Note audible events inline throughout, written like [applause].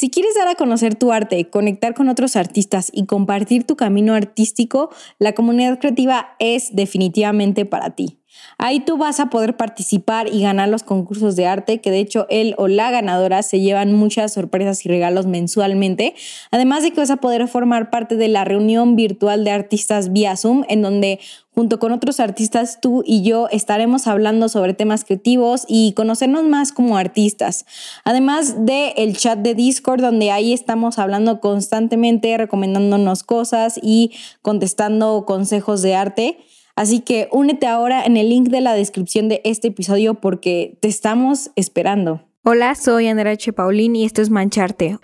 Si quieres dar a conocer tu arte, conectar con otros artistas y compartir tu camino artístico, la comunidad creativa es definitivamente para ti. Ahí tú vas a poder participar y ganar los concursos de arte, que de hecho él o la ganadora se llevan muchas sorpresas y regalos mensualmente. Además de que vas a poder formar parte de la reunión virtual de artistas vía Zoom, en donde junto con otros artistas tú y yo estaremos hablando sobre temas creativos y conocernos más como artistas. Además de el chat de Discord, donde ahí estamos hablando constantemente, recomendándonos cosas y contestando consejos de arte. Así que únete ahora en el link de la descripción de este episodio porque te estamos esperando. Hola, soy Andrea H. Paulín y esto es Mancharte,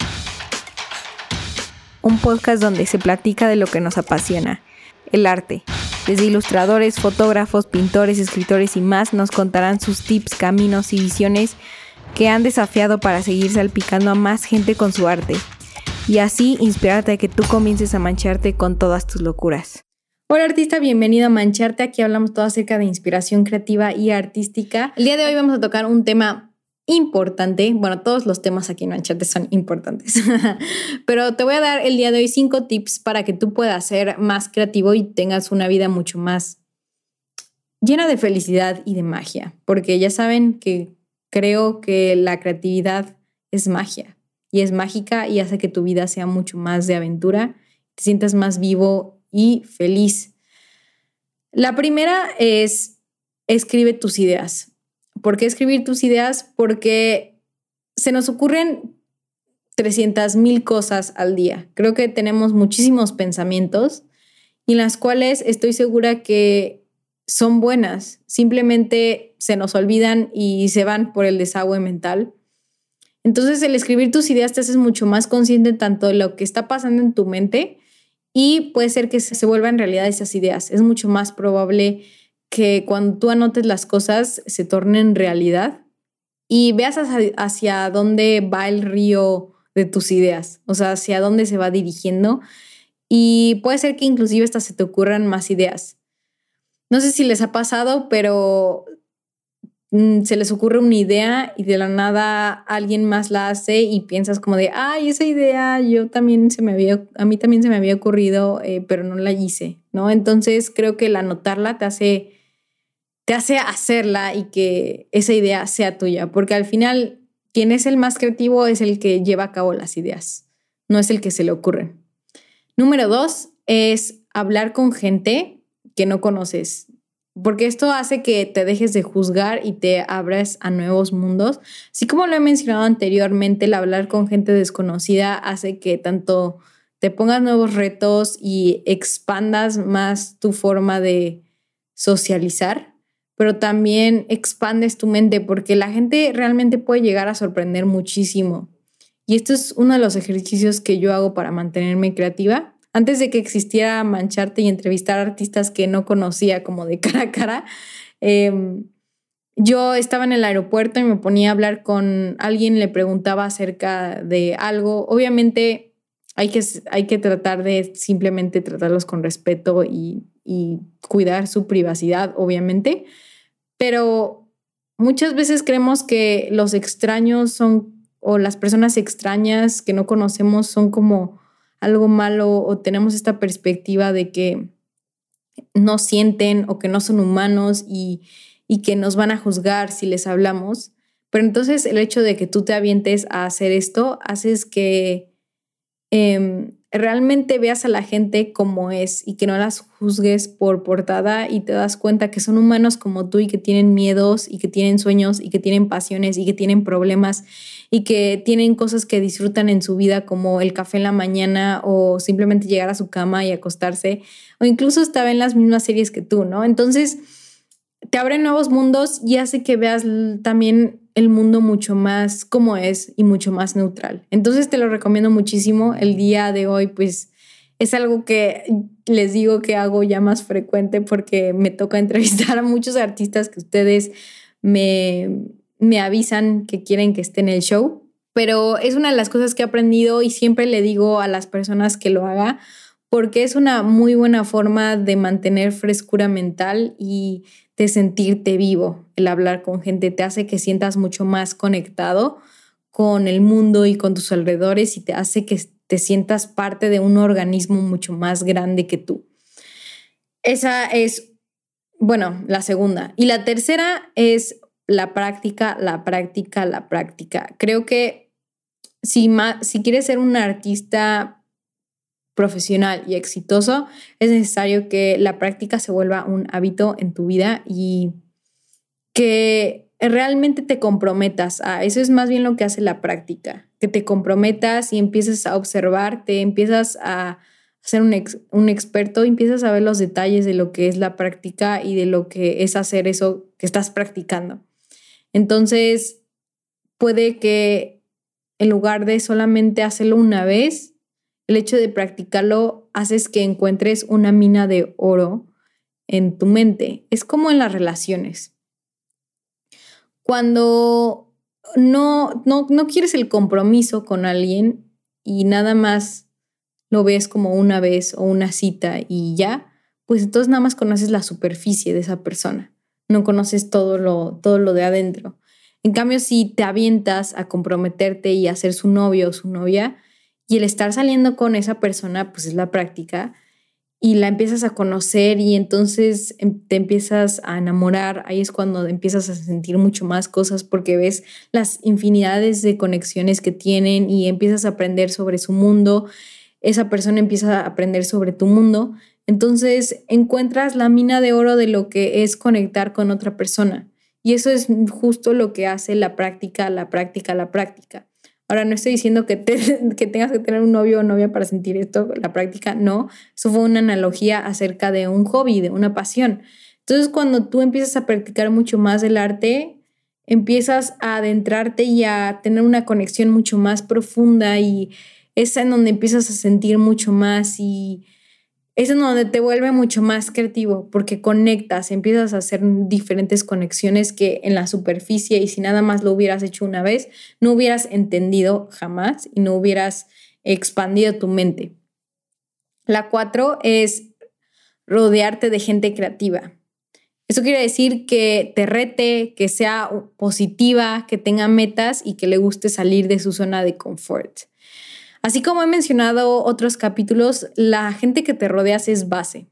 un podcast donde se platica de lo que nos apasiona, el arte. Desde ilustradores, fotógrafos, pintores, escritores y más nos contarán sus tips, caminos y visiones que han desafiado para seguir salpicando a más gente con su arte y así inspirarte a que tú comiences a mancharte con todas tus locuras. Hola artista, bienvenido a Mancharte. Aquí hablamos todo acerca de inspiración creativa y artística. El día de hoy vamos a tocar un tema importante. Bueno, todos los temas aquí en Mancharte son importantes. [laughs] Pero te voy a dar el día de hoy cinco tips para que tú puedas ser más creativo y tengas una vida mucho más llena de felicidad y de magia. Porque ya saben que creo que la creatividad es magia y es mágica y hace que tu vida sea mucho más de aventura, te sientas más vivo y feliz. La primera es escribe tus ideas. ¿Por qué escribir tus ideas? Porque se nos ocurren 300 mil cosas al día. Creo que tenemos muchísimos pensamientos y las cuales estoy segura que son buenas, simplemente se nos olvidan y se van por el desagüe mental. Entonces el escribir tus ideas te haces mucho más consciente tanto de lo que está pasando en tu mente y puede ser que se vuelvan realidad esas ideas. Es mucho más probable que cuando tú anotes las cosas se tornen realidad y veas hacia, dónde va el río de tus ideas, o sea, hacia dónde se va dirigiendo y puede ser que inclusive hasta se te ocurran más ideas. No sé si les ha pasado, pero se les ocurre una idea y de la nada alguien más la hace y piensas como de, ay, esa idea yo también se me había, a mí también se me había ocurrido, eh, pero no la hice, ¿no? Entonces creo que el anotarla te hace, te hace hacerla y que esa idea sea tuya, porque al final quien es el más creativo es el que lleva a cabo las ideas, no es el que se le ocurre. Número dos es hablar con gente que no conoces porque esto hace que te dejes de juzgar y te abras a nuevos mundos. Así como lo he mencionado anteriormente, el hablar con gente desconocida hace que tanto te pongas nuevos retos y expandas más tu forma de socializar, pero también expandes tu mente porque la gente realmente puede llegar a sorprender muchísimo. Y esto es uno de los ejercicios que yo hago para mantenerme creativa antes de que existiera mancharte y entrevistar artistas que no conocía como de [laughs] cara a cara, em, yo estaba en el aeropuerto y me ponía a hablar con alguien, le preguntaba acerca de algo. Obviamente hay que, hay que tratar de simplemente tratarlos con respeto y, y cuidar su privacidad, obviamente, pero muchas veces creemos que los extraños son, o las personas extrañas que no conocemos son como algo malo o tenemos esta perspectiva de que no sienten o que no son humanos y, que nos van a juzgar si les hablamos. Pero entonces el hecho de que tú te avientes a hacer esto haces que em, realmente veas a la gente como es y que no las juzgues por portada y te das cuenta que son humanos como tú y que tienen miedos y que tienen sueños y que tienen pasiones y que tienen problemas y que tienen cosas que disfrutan en su vida como el café en la mañana o simplemente llegar a su cama y acostarse o incluso estar en las mismas series que tú, ¿no? Entonces te abren nuevos mundos y hace que veas también el mundo mucho más como es y mucho más neutral. Entonces te lo recomiendo muchísimo. El día de hoy, pues es algo que les digo que hago ya más frecuente porque me toca [laughs] entrevistar a muchos artistas que ustedes me, me avisan que quieren que esté en el show. Pero es una de las cosas que he aprendido y siempre le digo a las personas que lo haga porque es una muy buena forma de mantener frescura mental y de sentirte vivo. El hablar con gente te hace que sientas mucho más conectado con el mundo y con tus alrededores y te hace que te sientas parte de un organismo mucho más grande que tú. Esa es, bueno, la segunda. Y la tercera es la práctica, la práctica, la práctica. Creo que si, si quieres ser un artista profesional y exitoso, es necesario que la práctica se vuelva un hábito en tu vida y que realmente te comprometas a, eso es más bien lo que hace la práctica, que te comprometas y empieces a observar, te empiezas a ser un, un experto, empiezas a ver los detalles de lo que es la práctica y de lo que es hacer eso que estás practicando. Entonces, puede que en lugar de solamente hacerlo una vez, el hecho de practicarlo haces que encuentres una mina de oro en tu mente. Es como en las relaciones cuando no, no, no quieres el compromiso con alguien y nada más lo ves como una vez o una cita y ya, pues entonces nada más conoces la superficie de esa persona, no conoces todo lo, todo lo de adentro. En cambio, si te avientas a comprometerte y a ser su novio o su novia, y el estar saliendo con esa persona, pues es la práctica, y la empiezas a conocer y entonces em, te empiezas a enamorar, ahí es cuando empiezas a sentir mucho más cosas porque ves las infinidades de conexiones que tienen y empiezas a aprender sobre su mundo, esa persona empieza a aprender sobre tu mundo, entonces encuentras la mina de oro de lo que es conectar con otra persona. Y eso es justo lo que hace la práctica, la práctica, la práctica. Ahora, no estoy diciendo [laughs] que, tengas que tener un novio o novia para sentir esto, la práctica, no. Eso fue una analogía acerca de un hobby, de una pasión. Entonces, cuando tú empiezas a practicar mucho más el arte, empiezas a adentrarte y a tener una conexión mucho más profunda y es en donde empiezas a sentir mucho más y es donde te vuelve mucho más creativo porque conectas, empiezas a hacer diferentes conexiones que en la superficie y si nada más lo hubieras hecho una vez, no hubieras entendido jamás y no hubieras expandido tu mente. La cuatro es rodearte de gente creativa. Eso quiere decir que te rete, que sea positiva, que tenga metas y que le guste salir de su zona de confort. Así como he mencionado otros capítulos, la gente que te rodeas es base.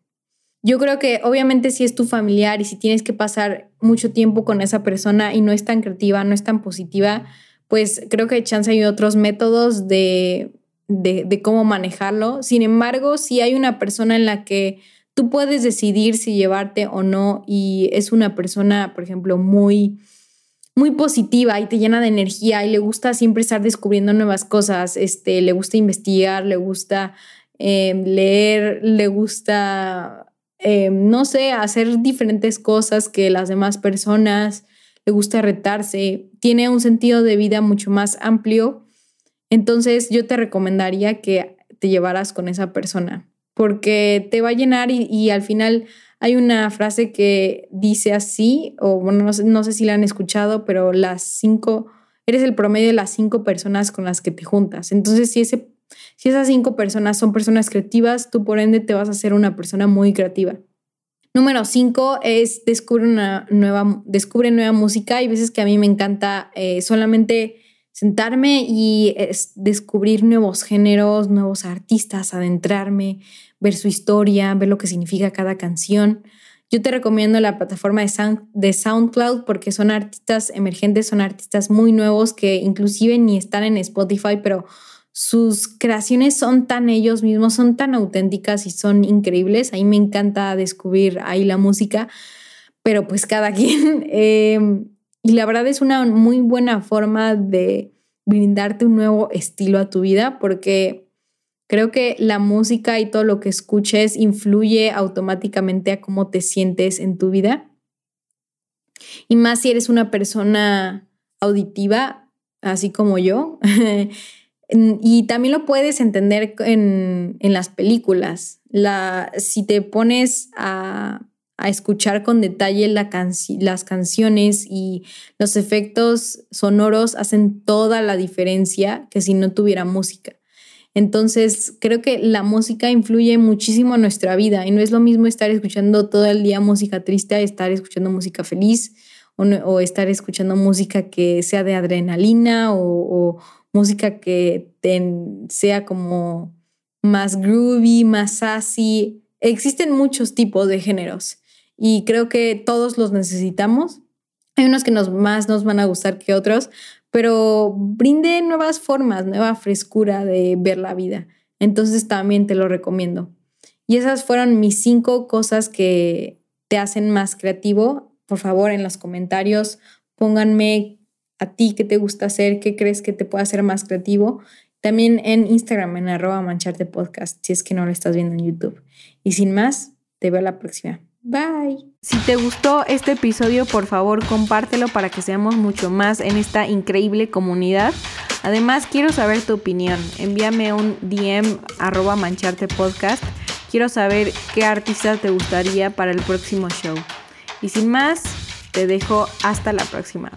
Yo creo que obviamente si es tu familiar y si tienes que pasar mucho tiempo con esa persona y no es tan creativa, no es tan positiva, pues creo que chance hay otros métodos de, de, de cómo manejarlo. Sin embargo, si hay una persona en la que tú puedes decidir si llevarte o no y es una persona, por ejemplo, muy muy positiva y te llena de energía y le gusta siempre estar descubriendo nuevas cosas, este, le gusta investigar, le gusta em, leer, le gusta, em, no sé, hacer diferentes cosas que las demás personas, le gusta retarse, tiene un sentido de vida mucho más amplio. Entonces yo te recomendaría que te llevaras con esa persona porque te va a llenar y, y al final hay una frase que dice así, o bueno, no sé, si la han escuchado, pero las cinco, eres el promedio de las cinco personas con las que te juntas. Entonces, si, ese, si esas cinco personas son personas creativas, tú por ende te vas a ser una persona muy creativa. Número cinco es descubre una nueva, descubre nueva música. Hay veces que a mí me encanta eh, solamente sentarme y descubrir nuevos géneros, nuevos artistas, adentrarme, ver su historia, ver lo que significa cada canción. Yo te recomiendo la plataforma de, SoundCloud porque son artistas emergentes, son artistas muy nuevos que inclusive ni están en Spotify, pero sus creaciones son tan ellos mismos, son tan auténticas y son increíbles. Ahí me encanta descubrir ahí la música, pero pues cada [laughs] quien. Em, y la verdad es una muy buena forma de brindarte un nuevo estilo a tu vida porque Creo que la música y todo lo que escuches influye automáticamente a cómo te sientes en tu vida. Y más si eres una persona auditiva, así como yo. [laughs] y también lo puedes entender en, las películas. La, si te pones a, escuchar con detalle las canciones y los efectos sonoros hacen toda la diferencia que si no tuviera música. Entonces, creo que la música influye muchísimo en nuestra vida y no es lo mismo estar escuchando todo el día música triste a estar escuchando música feliz o, estar escuchando música que sea de adrenalina o, música que sea como más groovy, más sassy. Existen muchos tipos de géneros y creo que todos los necesitamos. Hay unos que nos, más nos van a gustar que otros, pero brinde nuevas formas, nueva frescura de ver la vida. Entonces también te lo recomiendo. Y esas fueron mis cinco cosas que te hacen más creativo. Por favor, en los comentarios pónganme a ti qué te gusta hacer, qué crees que te puede hacer más creativo. También en Instagram, en arroba mancharte podcast, si es que no lo estás viendo en YouTube. Y sin más, te veo la próxima. Bye. Si te gustó este episodio, por favor compártelo para que seamos mucho más en esta increíble comunidad. Además, quiero saber tu opinión. Envíame un DM arroba mancharte podcast. Quiero saber qué artista te gustaría para el próximo show. Y sin más, te dejo hasta la próxima.